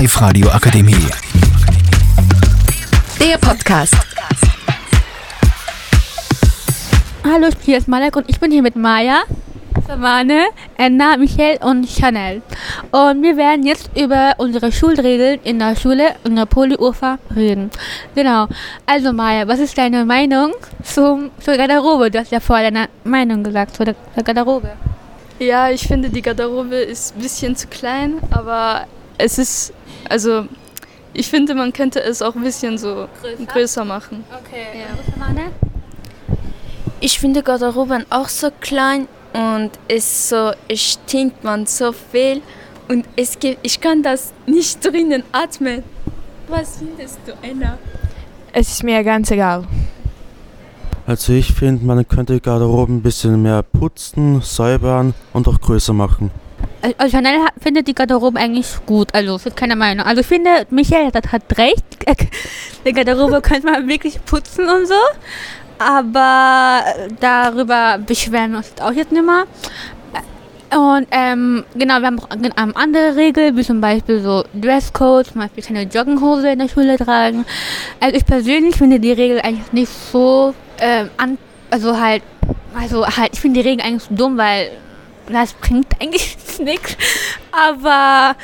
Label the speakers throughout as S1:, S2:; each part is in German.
S1: Live-Radio Akademie.
S2: Der Podcast.
S3: Hallo, hier ist Malek und ich bin hier mit Maya, Savane, Anna, Michael und Chanel. Und wir werden jetzt über unsere Schulregeln in der Schule in der Polyurfa reden. Genau. Also Maya, was ist deine Meinung zum, zur Garderobe? Du hast ja vorher deine Meinung gesagt zur, zur Garderobe.
S4: Ja, ich finde, die Garderobe ist ein bisschen zu klein, aber es ist, also ich finde, man könnte es auch ein bisschen so größer, größer machen.
S3: Okay.
S4: Ja.
S5: Ich finde Garderoben auch so klein und es so es stinkt man so viel und es gibt, ich kann das nicht drinnen atmen. Was findest du, Anna?
S6: Es ist mir ganz egal.
S7: Also ich finde, man könnte die Garderobe ein bisschen mehr putzen, säubern und auch größer machen.
S3: Also Chanel hat- findet die Garderobe eigentlich gut, also es ist keine Meinung. Also ich finde, Michael hat, hat recht, die Garderobe könnte man wirklich putzen und so, aber darüber beschweren wir uns jetzt auch jetzt nicht mehr. Und ähm, genau, wir haben auch ähm, andere Regeln, wie zum Beispiel so Dresscode, zum Beispiel keine Jogginghose in der Schule tragen. Also ich persönlich finde die Regel eigentlich nicht so, ähm, an, also halt, also halt, ich finde die Regel eigentlich so dumm, weil das bringt eigentlich nichts. Aber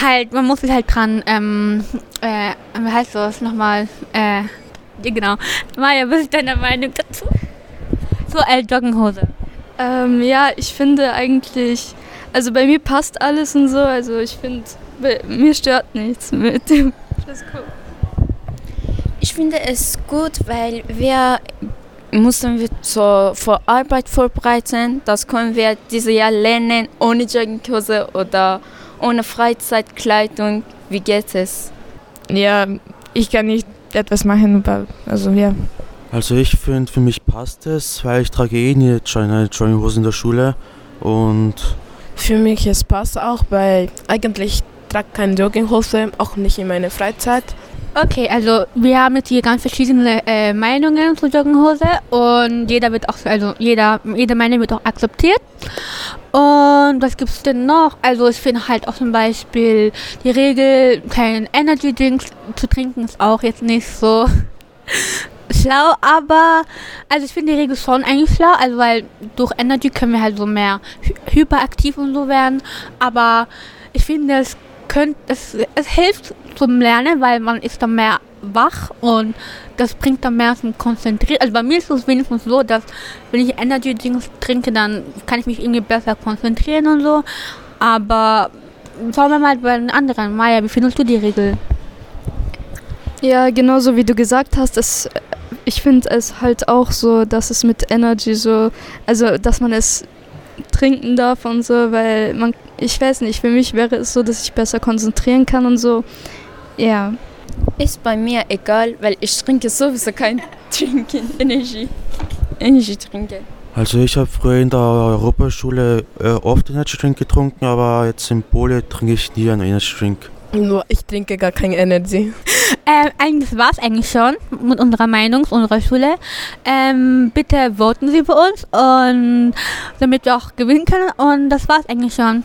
S3: halt, man muss sich halt dran, ähm, äh, wie heißt das nochmal? Äh, ja, genau. Maja, was ist deine Meinung dazu? So, äh, Jogginghose.
S4: Ähm, ja, ich finde eigentlich, also bei mir passt alles und so, also ich finde, mir stört nichts mit dem Dresscode.
S5: Ich finde es gut, weil wir müssen wir zur vor Arbeit vorbereiten. Das können wir dieses Jahr lernen ohne Jogginghose oder ohne Freizeitkleidung. Wie geht es?
S6: Ja, ich kann nicht etwas machen, aber also ja.
S7: Also ich finde, für mich passt es, weil ich trage eh nie eine Jogginghose in der Schule und
S8: Für mich es passt auch, weil eigentlich trage ich keine Jogginghose, auch nicht in meiner Freizeit.
S3: Okay, also wir haben jetzt hier ganz verschiedene äh, Meinungen zur Jogginghose und jeder wird auch, also jeder, jede Meinung wird auch akzeptiert. Und was gibt's denn noch? Also ich finde halt auch zum Beispiel die Regel, kein Energy Drinks zu trinken, ist auch jetzt nicht so schlau, aber also ich finde die Regel schon eigentlich schlau, also weil durch Energy können wir halt so mehr hy hyperaktiv und so werden, aber ich finde es könnt, es, es hilft zum Lernen, weil man ist dann mehr wach und das bringt dann mehr zum Konzentrieren. Also bei mir ist es wenigstens so, dass wenn ich Energy Drinks trinke, dann kann ich mich irgendwie besser konzentrieren und so. Aber schauen wir mal bei den anderen. Maja, wie findest du die Regel?
S4: Ja, genauso wie du gesagt hast, es, ich finde es halt auch so, dass es mit Energy so, also dass man es trinken darf und so, weil man, ich weiß nicht, für mich wäre es so, dass ich besser konzentrieren kann und so. Ja.
S5: Ist bei mir egal, weil ich trinke sowieso kein Trinken, Energy. Energy trinke.
S7: also ich habe früher in der Europaschule äh, oft Energy Drink getrunken, aber jetzt in Poli trinke ich nie einen Energy Drink.
S8: Nur ich trinke gar keine Energy.
S3: Ähm, eigentlich war es eigentlich schon mit unserer Meinung, unserer Schule. Ähm, bitte voten Sie für uns und damit wir auch gewinnen können. Und das war's eigentlich schon.